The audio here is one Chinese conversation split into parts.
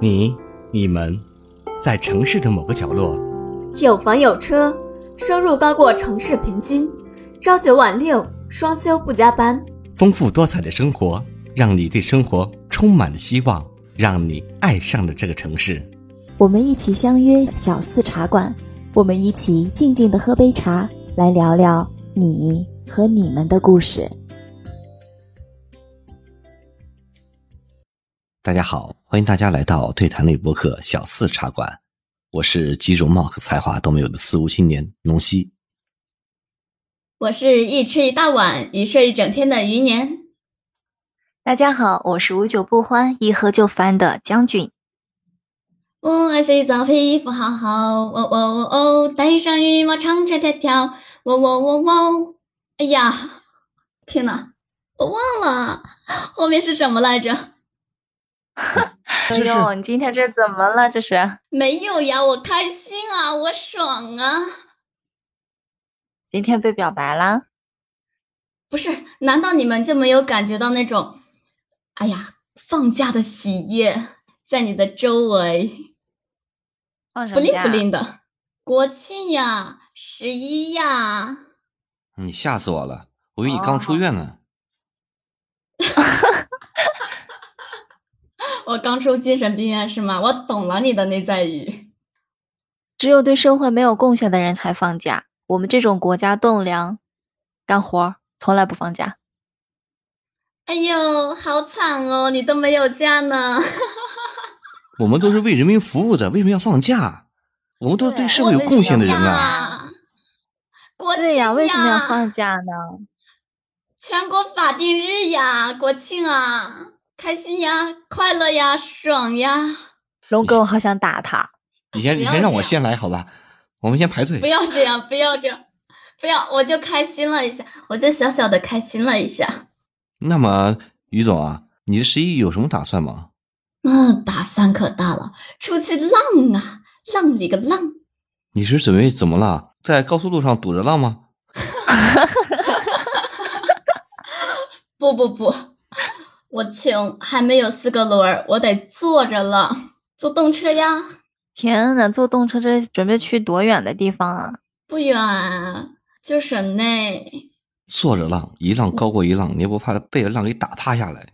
你、你们，在城市的某个角落，有房有车，收入高过城市平均，朝九晚六，双休不加班，丰富多彩的生活，让你对生活充满了希望，让你爱上了这个城市。我们一起相约小四茶馆，我们一起静静的喝杯茶，来聊聊你和你们的故事。大家好，欢迎大家来到对谈类播客小四茶馆，我是集容貌和才华都没有的四无青年农西，我是一吃一大碗，一睡一整天的余年。大家好，我是无酒不欢，一喝就翻的将军。我爱洗澡，皮肤好好，哦哦哦哦，戴上羽毛长长条条，喔喔喔喔。哎呀，天呐，我忘了后面是什么来着。哎呦，你今天这怎么了？这是 没有呀，我开心啊，我爽啊。今天被表白了？不是，难道你们就没有感觉到那种，哎呀，放假的喜悦在你的周围？不灵不灵的，国庆呀，十一呀！你吓死我了，我以为你刚出院呢。我刚出精神病院是吗？我懂了你的内在语。只有对社会没有贡献的人才放假，我们这种国家栋梁，干活从来不放假。哎呦，好惨哦，你都没有假呢。我们都是为人民服务的，为什么要放假？我们都是对社会有贡献的人啊！对呀，为什么要放假呢？全国法定日呀，国庆啊，开心呀，快乐呀，爽呀！龙哥，我好想打他。你先，你先让我先来好吧？我们先排队。不要这样，不要这样，不要！我就开心了一下，我就小小的开心了一下。那么，于总啊，你的十一有什么打算吗？嗯，打算可大了，出去浪啊，浪里个浪！你是准备怎么了？在高速路上堵着浪吗？不 不不，我穷，还没有四个轮儿，我得坐着了，坐动车呀！天呐，坐动车这准备去多远的地方啊？不远，就省内。坐着浪，一浪高过一浪，你也不怕被浪给打趴下来？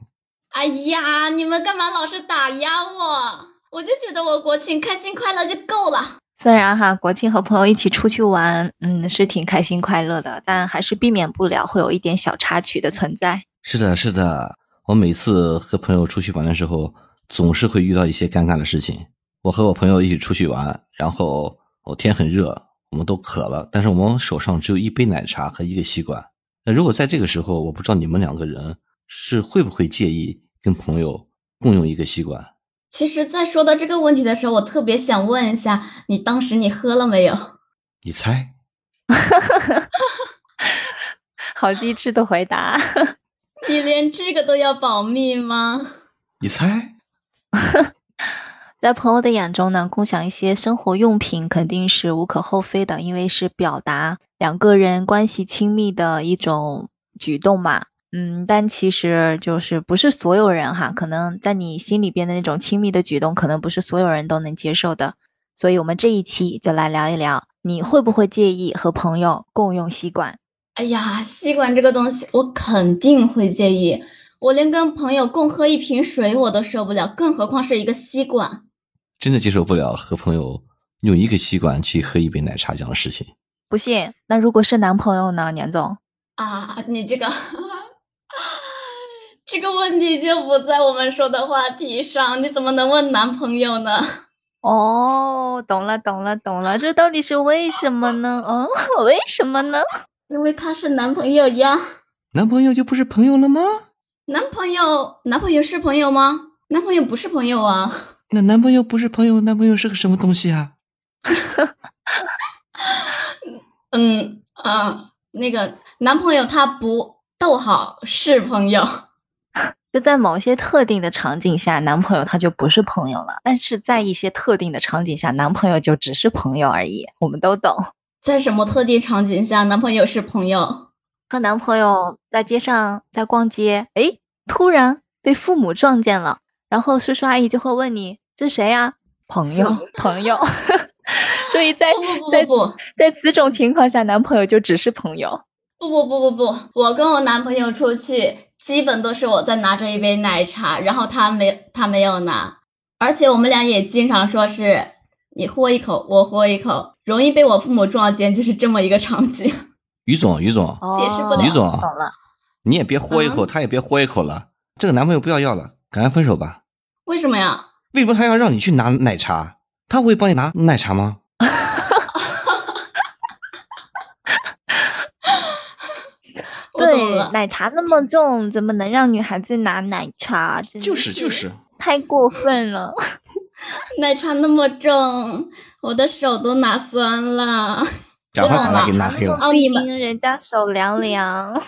哎呀，你们干嘛老是打压我？我就觉得我国庆开心快乐就够了。虽然哈，国庆和朋友一起出去玩，嗯，是挺开心快乐的，但还是避免不了会有一点小插曲的存在。是的，是的，我每次和朋友出去玩的时候，总是会遇到一些尴尬的事情。我和我朋友一起出去玩，然后我天很热，我们都渴了，但是我们手上只有一杯奶茶和一个吸管。那如果在这个时候，我不知道你们两个人是会不会介意？跟朋友共用一个吸管。其实，在说到这个问题的时候，我特别想问一下，你当时你喝了没有？你猜？好机智的回答！你连这个都要保密吗？你猜？在朋友的眼中呢，共享一些生活用品肯定是无可厚非的，因为是表达两个人关系亲密的一种举动嘛。嗯，但其实就是不是所有人哈，可能在你心里边的那种亲密的举动，可能不是所有人都能接受的。所以，我们这一期就来聊一聊，你会不会介意和朋友共用吸管？哎呀，吸管这个东西，我肯定会介意。我连跟朋友共喝一瓶水我都受不了，更何况是一个吸管。真的接受不了和朋友用一个吸管去喝一杯奶茶这样的事情。不信，那如果是男朋友呢，年总？啊，你这个。这个问题就不在我们说的话题上，你怎么能问男朋友呢？哦，懂了，懂了，懂了，这到底是为什么呢？哦，为什么呢？因为他是男朋友呀。男朋友就不是朋友了吗？男朋友，男朋友是朋友吗？男朋友不是朋友啊。那男朋友不是朋友，男朋友是个什么东西啊？嗯啊，那个男朋友他不逗号是朋友。就在某些特定的场景下，男朋友他就不是朋友了；但是在一些特定的场景下，男朋友就只是朋友而已。我们都懂。在什么特定场景下，男朋友是朋友？和男朋友在街上在逛街，哎，突然被父母撞见了，然后叔叔阿姨就会问你：“这谁呀？朋友，朋友。所以在不不不不不，在此种情况下，男朋友就只是朋友。不不不不不，我跟我男朋友出去，基本都是我在拿着一杯奶茶，然后他没他没有拿，而且我们俩也经常说是你喝一口，我喝一口，容易被我父母撞见，就是这么一个场景。于总，于总，解释不了。于总，懂了，你也别喝一口，他也别喝一口了，这个男朋友不要要了，赶快分手吧。为什么呀？为什么他要让你去拿奶茶？他会帮你拿奶茶吗？对，奶茶那么重，怎么能让女孩子拿奶茶？就是就是，太过分了。奶茶那么重，我的手都拿酸了。赶快把他给拿黑了。哦，你们人家手凉凉。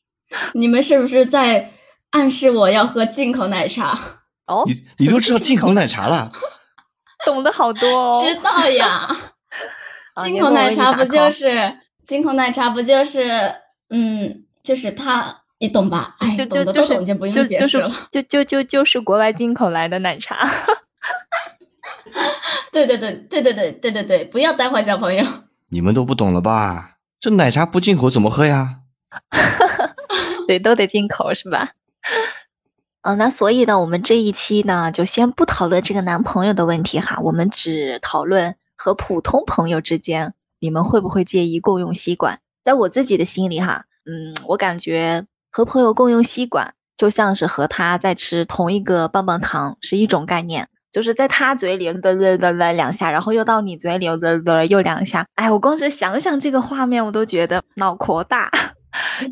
你们是不是在暗示我要喝进口奶茶？哦，你你都知道进口奶茶了，懂得好多哦。知道呀，进口奶茶不就是进口奶茶不就是嗯。就是它，你懂吧？哎，懂的都懂，就不用解释了。就就就就是国外进口来的奶茶。对对对对对对对对对，不要带坏小朋友。你们都不懂了吧？这奶茶不进口怎么喝呀？对，都得进口是吧？嗯，那所以呢，我们这一期呢，就先不讨论这个男朋友的问题哈，我们只讨论和普通朋友之间，你们会不会介意共用吸管？在我自己的心里哈。嗯，我感觉和朋友共用吸管，就像是和他在吃同一个棒棒糖是一种概念，就是在他嘴里嘚嘚嘚嘚两下，然后又到你嘴里嘚嘚又两下。哎，我光是想想这个画面，我都觉得脑壳大，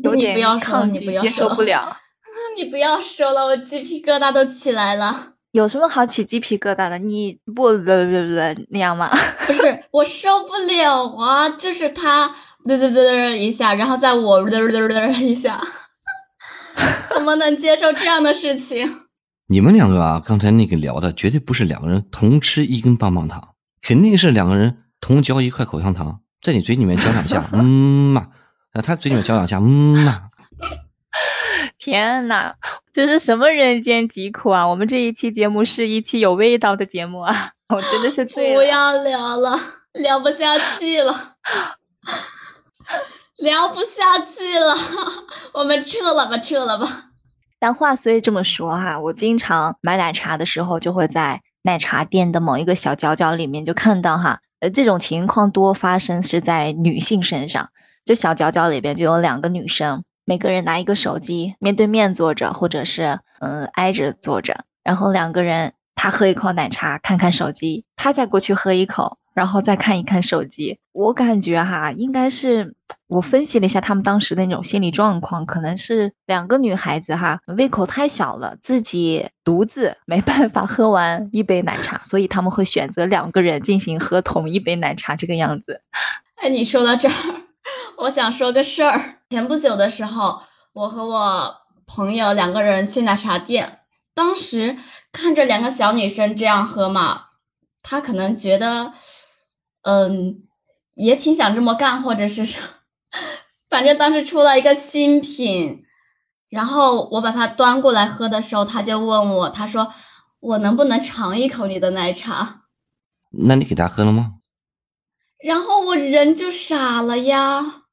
有点抗拒，接受不了。你不要说了，我鸡皮疙瘩都起来了。有什么好起鸡皮疙瘩的？你不嘚嘚嘚那样吗？不是，我受不了啊，就是他。嘚嘚嘚一下，然后在我嘚嘚嘚一下，怎么能接受这样的事情？你们两个啊，刚才那个聊的绝对不是两个人同吃一根棒棒糖，肯定是两个人同嚼一块口香糖，在你嘴里面嚼两下，嗯嘛，啊，他嘴里面嚼两下，嗯嘛。天哪，这是什么人间疾苦啊！我们这一期节目是一期有味道的节目啊！我真的是醉了。不要聊了，聊不下去了。聊不下去了，我们撤了吧，撤了吧。但话虽这么说哈，我经常买奶茶的时候，就会在奶茶店的某一个小角角里面就看到哈，呃，这种情况多发生是在女性身上，就小角角里边就有两个女生，每个人拿一个手机，面对面坐着，或者是嗯挨着坐着，然后两个人，她喝一口奶茶，看看手机，她再过去喝一口。然后再看一看手机，我感觉哈，应该是我分析了一下他们当时的那种心理状况，可能是两个女孩子哈，胃口太小了，自己独自没办法喝完一杯奶茶，所以他们会选择两个人进行喝同一杯奶茶这个样子。哎，你说到这儿，我想说个事儿。前不久的时候，我和我朋友两个人去奶茶店，当时看着两个小女生这样喝嘛，他可能觉得。嗯，也挺想这么干，或者是，反正当时出了一个新品，然后我把它端过来喝的时候，他就问我，他说我能不能尝一口你的奶茶？那你给他喝了吗？然后我人就傻了呀，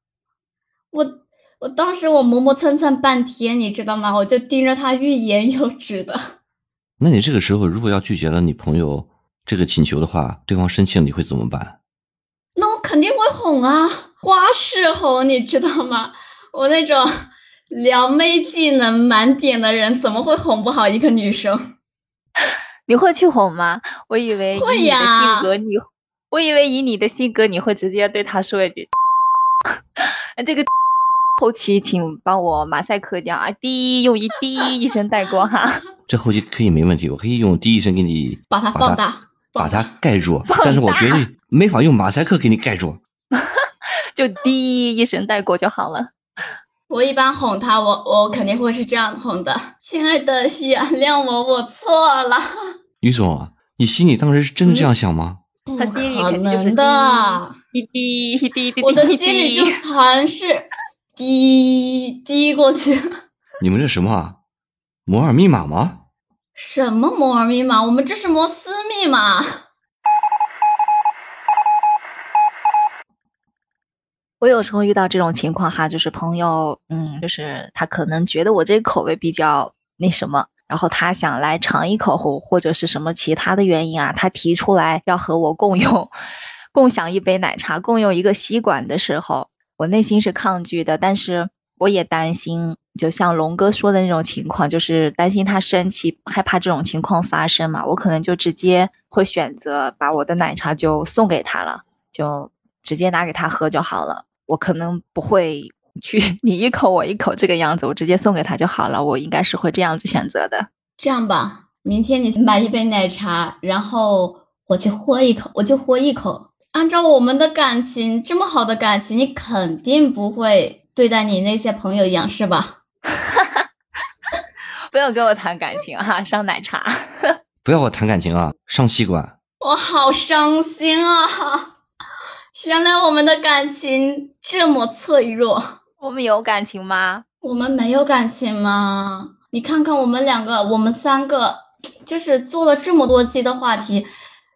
我我当时我磨磨蹭蹭半天，你知道吗？我就盯着他欲言又止的。那你这个时候如果要拒绝了你朋友这个请求的话，对方生气了，你会怎么办？哄啊，花式哄，你知道吗？我那种撩妹技能满点的人，怎么会哄不好一个女生？你会去哄吗？我以为会呀。性格你，我以为以你的性格，你会直接对他说一句：“ 这个后期请帮我马赛克掉啊，滴用一滴一声带过哈。”这后期可以没问题，我可以用滴一声给你把它放大。把它盖住，但是我绝对没法用马赛克给你盖住，就滴一声带过就好了。我一般哄他，我我肯定会是这样哄的，亲爱的，原谅我，我错了。于总，你心里当时是真的这样想吗？他心里肯定就是滴滴滴滴滴，我的心里就全是滴滴过去。你们这什么摩尔密码吗？什么摩尔密码？我们这是摩斯密码。我有时候遇到这种情况哈，就是朋友，嗯，就是他可能觉得我这口味比较那什么，然后他想来尝一口或或者是什么其他的原因啊，他提出来要和我共用、共享一杯奶茶、共用一个吸管的时候，我内心是抗拒的，但是我也担心。就像龙哥说的那种情况，就是担心他生气，害怕这种情况发生嘛。我可能就直接会选择把我的奶茶就送给他了，就直接拿给他喝就好了。我可能不会 去你一口我一口这个样子，我直接送给他就好了。我应该是会这样子选择的。这样吧，明天你买一杯奶茶，然后我去喝一口，我就喝一口。按照我们的感情，这么好的感情，你肯定不会对待你那些朋友一样，是吧？不要跟我谈感情哈，上奶茶。不要我谈感情啊，上吸管。我好伤心啊！原来我们的感情这么脆弱。我们有感情吗？我们没有感情吗？你看看我们两个，我们三个，就是做了这么多期的话题，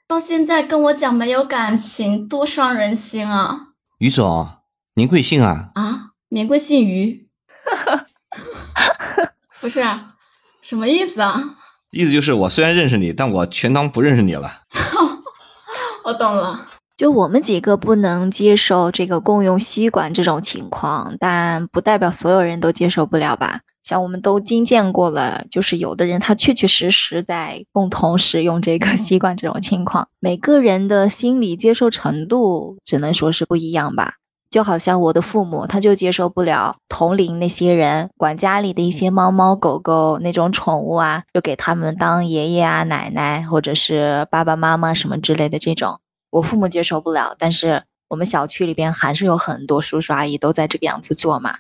到现在跟我讲没有感情，多伤人心啊！于总，您贵姓啊？啊，免贵姓于。不是，什么意思啊？意思就是我虽然认识你，但我全当不认识你了。我懂了。就我们几个不能接受这个共用吸管这种情况，但不代表所有人都接受不了吧？像我们都经见过了，就是有的人他确确实实在共同使用这个吸管这种情况，每个人的心理接受程度只能说是不一样吧。就好像我的父母，他就接受不了同龄那些人管家里的一些猫猫狗狗那种宠物啊，就给他们当爷爷啊、奶奶，或者是爸爸妈妈什么之类的这种，我父母接受不了。但是我们小区里边还是有很多叔叔阿姨都在这个样子做嘛。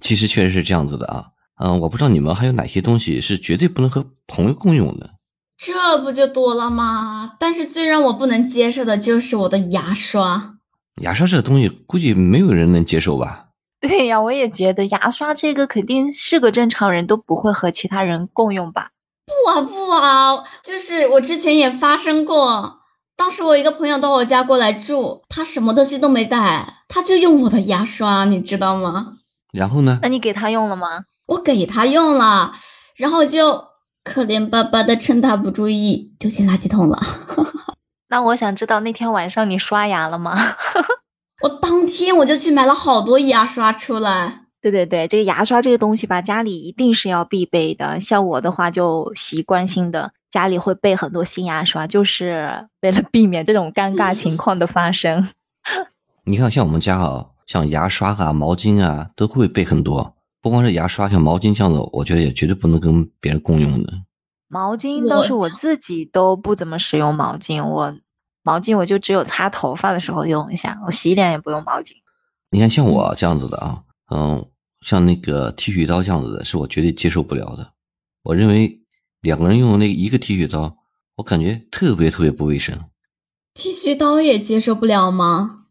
其实确实是这样子的啊，嗯，我不知道你们还有哪些东西是绝对不能和朋友共用的。这不就多了吗？但是最让我不能接受的就是我的牙刷。牙刷这个东西，估计没有人能接受吧？对呀，我也觉得牙刷这个肯定是个正常人都不会和其他人共用吧？不啊不啊，就是我之前也发生过，当时我一个朋友到我家过来住，他什么东西都没带，他就用我的牙刷，你知道吗？然后呢？那你给他用了吗？我给他用了，然后就可怜巴巴的趁他不注意丢进垃圾桶了。那我想知道那天晚上你刷牙了吗？我当天我就去买了好多牙刷出来。对对对，这个牙刷这个东西吧，家里一定是要必备的。像我的话，就习惯性的家里会备很多新牙刷，就是 为了避免这种尴尬情况的发生。你看，像我们家啊，像牙刷啊、毛巾啊，都会备很多。不光是牙刷，像毛巾这样的，我觉得也绝对不能跟别人共用的。毛巾倒是我自己都不怎么使用毛巾，我毛巾我就只有擦头发的时候用一下，我洗脸也不用毛巾。你看像我这样子的啊，嗯，像那个剃须刀这样子的，是我绝对接受不了的。我认为两个人用那一个剃须刀，我感觉特别特别不卫生。剃须刀也接受不了吗？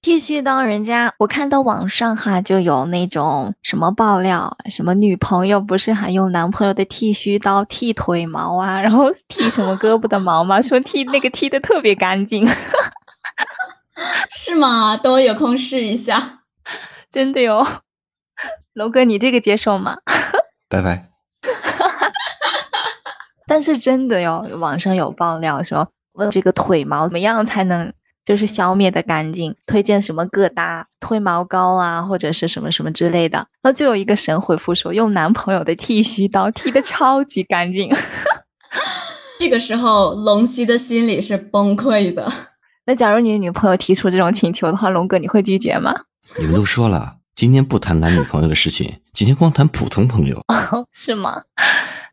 剃须刀，人家我看到网上哈就有那种什么爆料，什么女朋友不是还用男朋友的剃须刀剃腿毛啊，然后剃什么胳膊的毛吗？说剃那个剃的特别干净，是吗？等我有空试一下。真的哟，龙哥，你这个接受吗？拜拜。但是真的哟，网上有爆料说问这个腿毛怎么样才能。就是消灭的干净，推荐什么各大推毛膏啊，或者是什么什么之类的。然后就有一个神回复说，用男朋友的剃须刀剃的超级干净。这个时候，龙溪的心里是崩溃的。那假如你的女朋友提出这种请求的话，龙哥你会拒绝吗？你们都说了，今天不谈男女朋友的事情，今天光谈普通朋友。哦 是吗？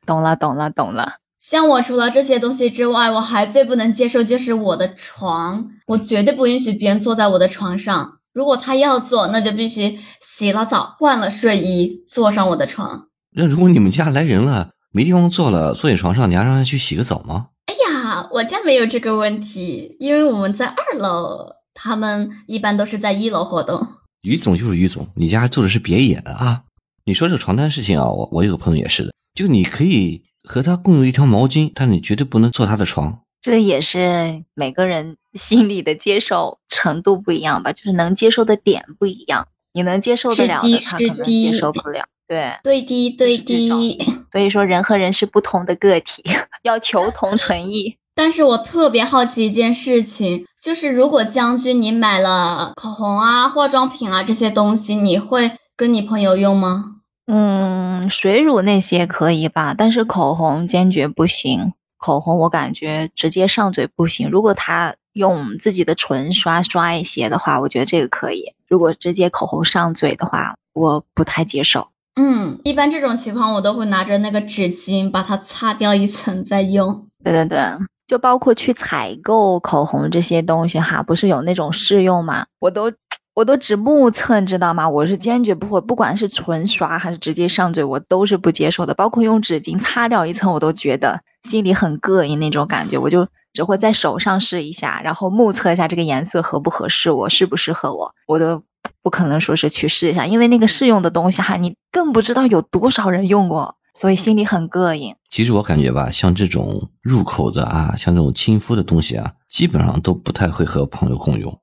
懂了，懂了，懂了。像我除了这些东西之外，我还最不能接受就是我的床，我绝对不允许别人坐在我的床上。如果他要坐，那就必须洗了澡、换了睡衣，坐上我的床。那如果你们家来人了，没地方坐了，坐你床上，你还让他去洗个澡吗？哎呀，我家没有这个问题，因为我们在二楼，他们一般都是在一楼活动。于总就是于总，你家住的是别野的啊？你说这个床单事情啊，我我有个朋友也是的，就你可以。和他共用一条毛巾，但你绝对不能坐他的床。这也是每个人心里的接受程度不一样吧，就是能接受的点不一样。你能接受得了的，他可能接受不了。对，对低，对低。所以说，人和人是不同的个体，要求同存异。但是我特别好奇一件事情，就是如果将军你买了口红啊、化妆品啊这些东西，你会跟你朋友用吗？嗯，水乳那些可以吧，但是口红坚决不行。口红我感觉直接上嘴不行，如果他用自己的唇刷刷一些的话，我觉得这个可以。如果直接口红上嘴的话，我不太接受。嗯，一般这种情况我都会拿着那个纸巾把它擦掉一层再用。对对对，就包括去采购口红这些东西哈，不是有那种试用吗？我都。我都只目测，知道吗？我是坚决不会，不管是唇刷还是直接上嘴，我都是不接受的。包括用纸巾擦掉一层，我都觉得心里很膈应那种感觉。我就只会在手上试一下，然后目测一下这个颜色合不合适我，适不适合我，我都不可能说是去试一下，因为那个试用的东西哈，你更不知道有多少人用过，所以心里很膈应。其实我感觉吧，像这种入口的啊，像这种亲肤的东西啊，基本上都不太会和朋友共用。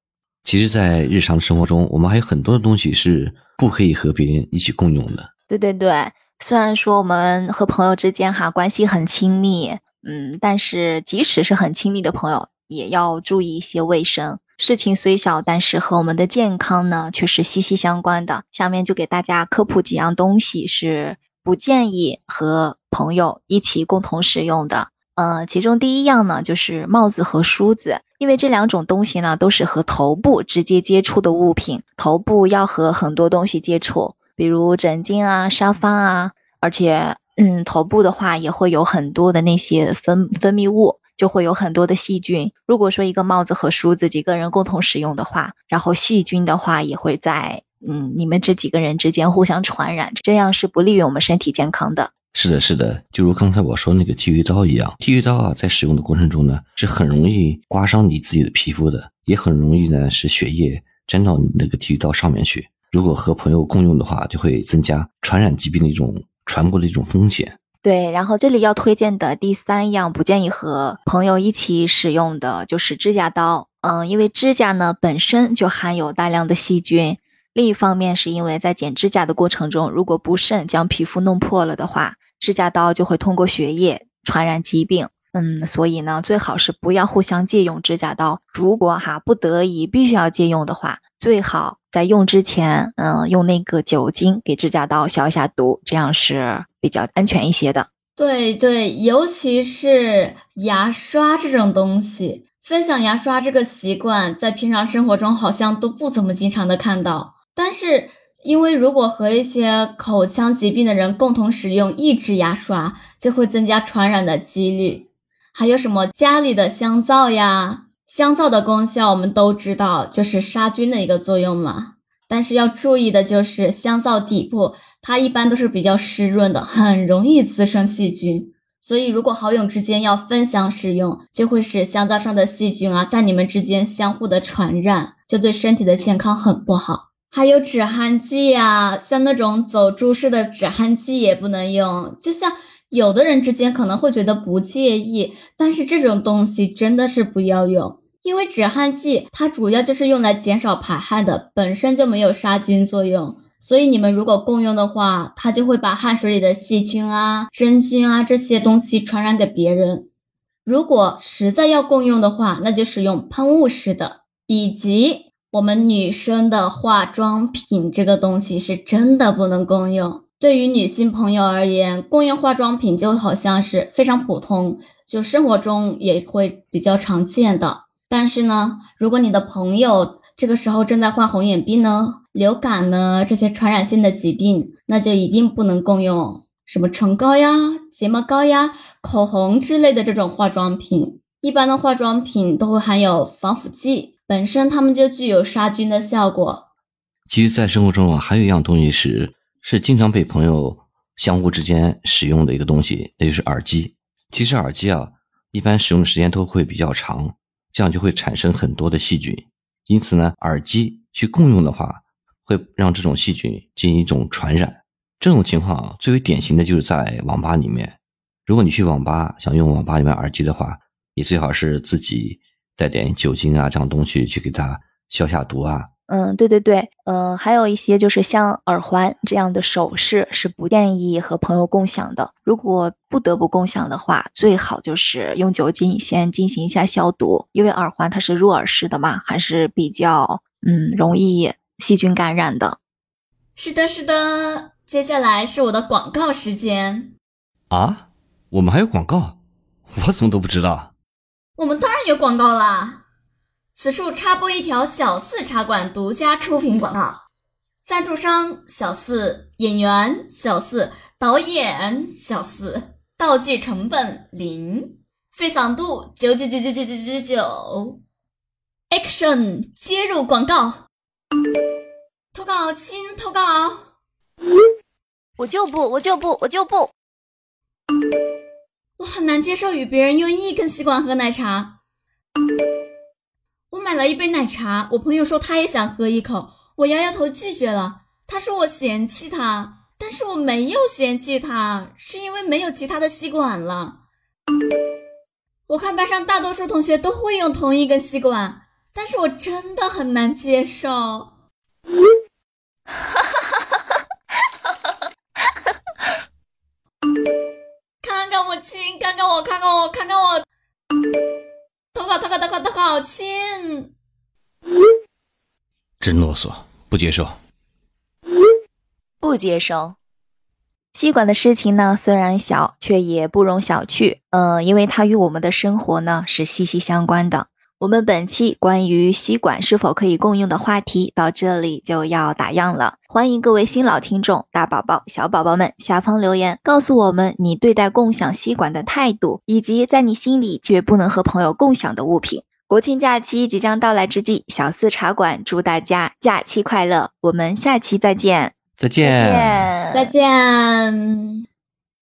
其实，在日常生活中，我们还有很多的东西是不可以和别人一起共用的。对对对，虽然说我们和朋友之间哈关系很亲密，嗯，但是即使是很亲密的朋友，也要注意一些卫生。事情虽小，但是和我们的健康呢却是息息相关的。下面就给大家科普几样东西是不建议和朋友一起共同使用的。呃，其中第一样呢，就是帽子和梳子，因为这两种东西呢，都是和头部直接接触的物品，头部要和很多东西接触，比如枕巾啊、沙发啊，而且，嗯，头部的话也会有很多的那些分分泌物，就会有很多的细菌。如果说一个帽子和梳子几个人共同使用的话，然后细菌的话也会在，嗯，你们这几个人之间互相传染，这样是不利于我们身体健康的。是的，是的，就如刚才我说那个剃须刀一样，剃须刀啊，在使用的过程中呢，是很容易刮伤你自己的皮肤的，也很容易呢，使血液沾到你那个剃须刀上面去。如果和朋友共用的话，就会增加传染疾病的一种传播的一种风险。对，然后这里要推荐的第三样不建议和朋友一起使用的就是指甲刀。嗯，因为指甲呢本身就含有大量的细菌，另一方面是因为在剪指甲的过程中，如果不慎将皮肤弄破了的话。指甲刀就会通过血液传染疾病，嗯，所以呢，最好是不要互相借用指甲刀。如果哈不得已必须要借用的话，最好在用之前，嗯，用那个酒精给指甲刀消一下毒，这样是比较安全一些的。对对，尤其是牙刷这种东西，分享牙刷这个习惯，在平常生活中好像都不怎么经常的看到，但是。因为如果和一些口腔疾病的人共同使用一支牙刷，就会增加传染的几率。还有什么家里的香皂呀？香皂的功效我们都知道，就是杀菌的一个作用嘛。但是要注意的就是，香皂底部它一般都是比较湿润的，很容易滋生细菌。所以如果好友之间要分享使用，就会使香皂上的细菌啊在你们之间相互的传染，就对身体的健康很不好。还有止汗剂啊，像那种走珠式的止汗剂也不能用。就像有的人之间可能会觉得不介意，但是这种东西真的是不要用，因为止汗剂它主要就是用来减少排汗的，本身就没有杀菌作用。所以你们如果共用的话，它就会把汗水里的细菌啊、真菌啊这些东西传染给别人。如果实在要共用的话，那就使用喷雾式的，以及。我们女生的化妆品这个东西是真的不能共用。对于女性朋友而言，共用化妆品就好像是非常普通，就生活中也会比较常见的。但是呢，如果你的朋友这个时候正在患红眼病呢、流感呢这些传染性的疾病，那就一定不能共用什么唇膏呀、睫毛膏呀、口红之类的这种化妆品。一般的化妆品都会含有防腐剂。本身它们就具有杀菌的效果。其实，在生活中啊，还有一样东西是是经常被朋友相互之间使用的一个东西，那就是耳机。其实耳机啊，一般使用时间都会比较长，这样就会产生很多的细菌。因此呢，耳机去共用的话，会让这种细菌进行一种传染。这种情况啊，最为典型的就是在网吧里面，如果你去网吧想用网吧里面耳机的话，你最好是自己带点酒精啊这样东西去给它消下毒啊。嗯，对对对，呃，还有一些就是像耳环这样的首饰是不建议和朋友共享的。如果不得不共享的话，最好就是用酒精先进行一下消毒，因为耳环它是入耳式的嘛，还是比较嗯容易细菌感染的。是的，是的。接下来是我的广告时间啊！我们还有广告，我怎么都不知道？我们当然有广告啦！此处插播一条小四茶馆独家出品广告，赞助商小四，演员小四，导演小四，道具成本零，费嗓度九九九九九九九九，Action！接入广告，投稿亲投稿。我就不，我就不，我就不。我很难接受与别人用一根吸管喝奶茶。买了一杯奶茶，我朋友说他也想喝一口，我摇摇头拒绝了。他说我嫌弃他，但是我没有嫌弃他，是因为没有其他的吸管了。我看班上大多数同学都会用同一根吸管，但是我真的很难接受。哈哈哈哈哈！哈哈！看看我亲，看看我，看看我，看看我！投稿，投稿，投稿，投稿，亲！真啰嗦，不接受。不接受。吸管的事情呢，虽然小，却也不容小觑。嗯，因为它与我们的生活呢是息息相关的。我们本期关于吸管是否可以共用的话题到这里就要打烊了。欢迎各位新老听众、大宝宝、小宝宝们下方留言，告诉我们你对待共享吸管的态度，以及在你心里绝不能和朋友共享的物品。国庆假期即将到来之际，小四茶馆祝大家假期快乐！我们下期再见，再见，再见。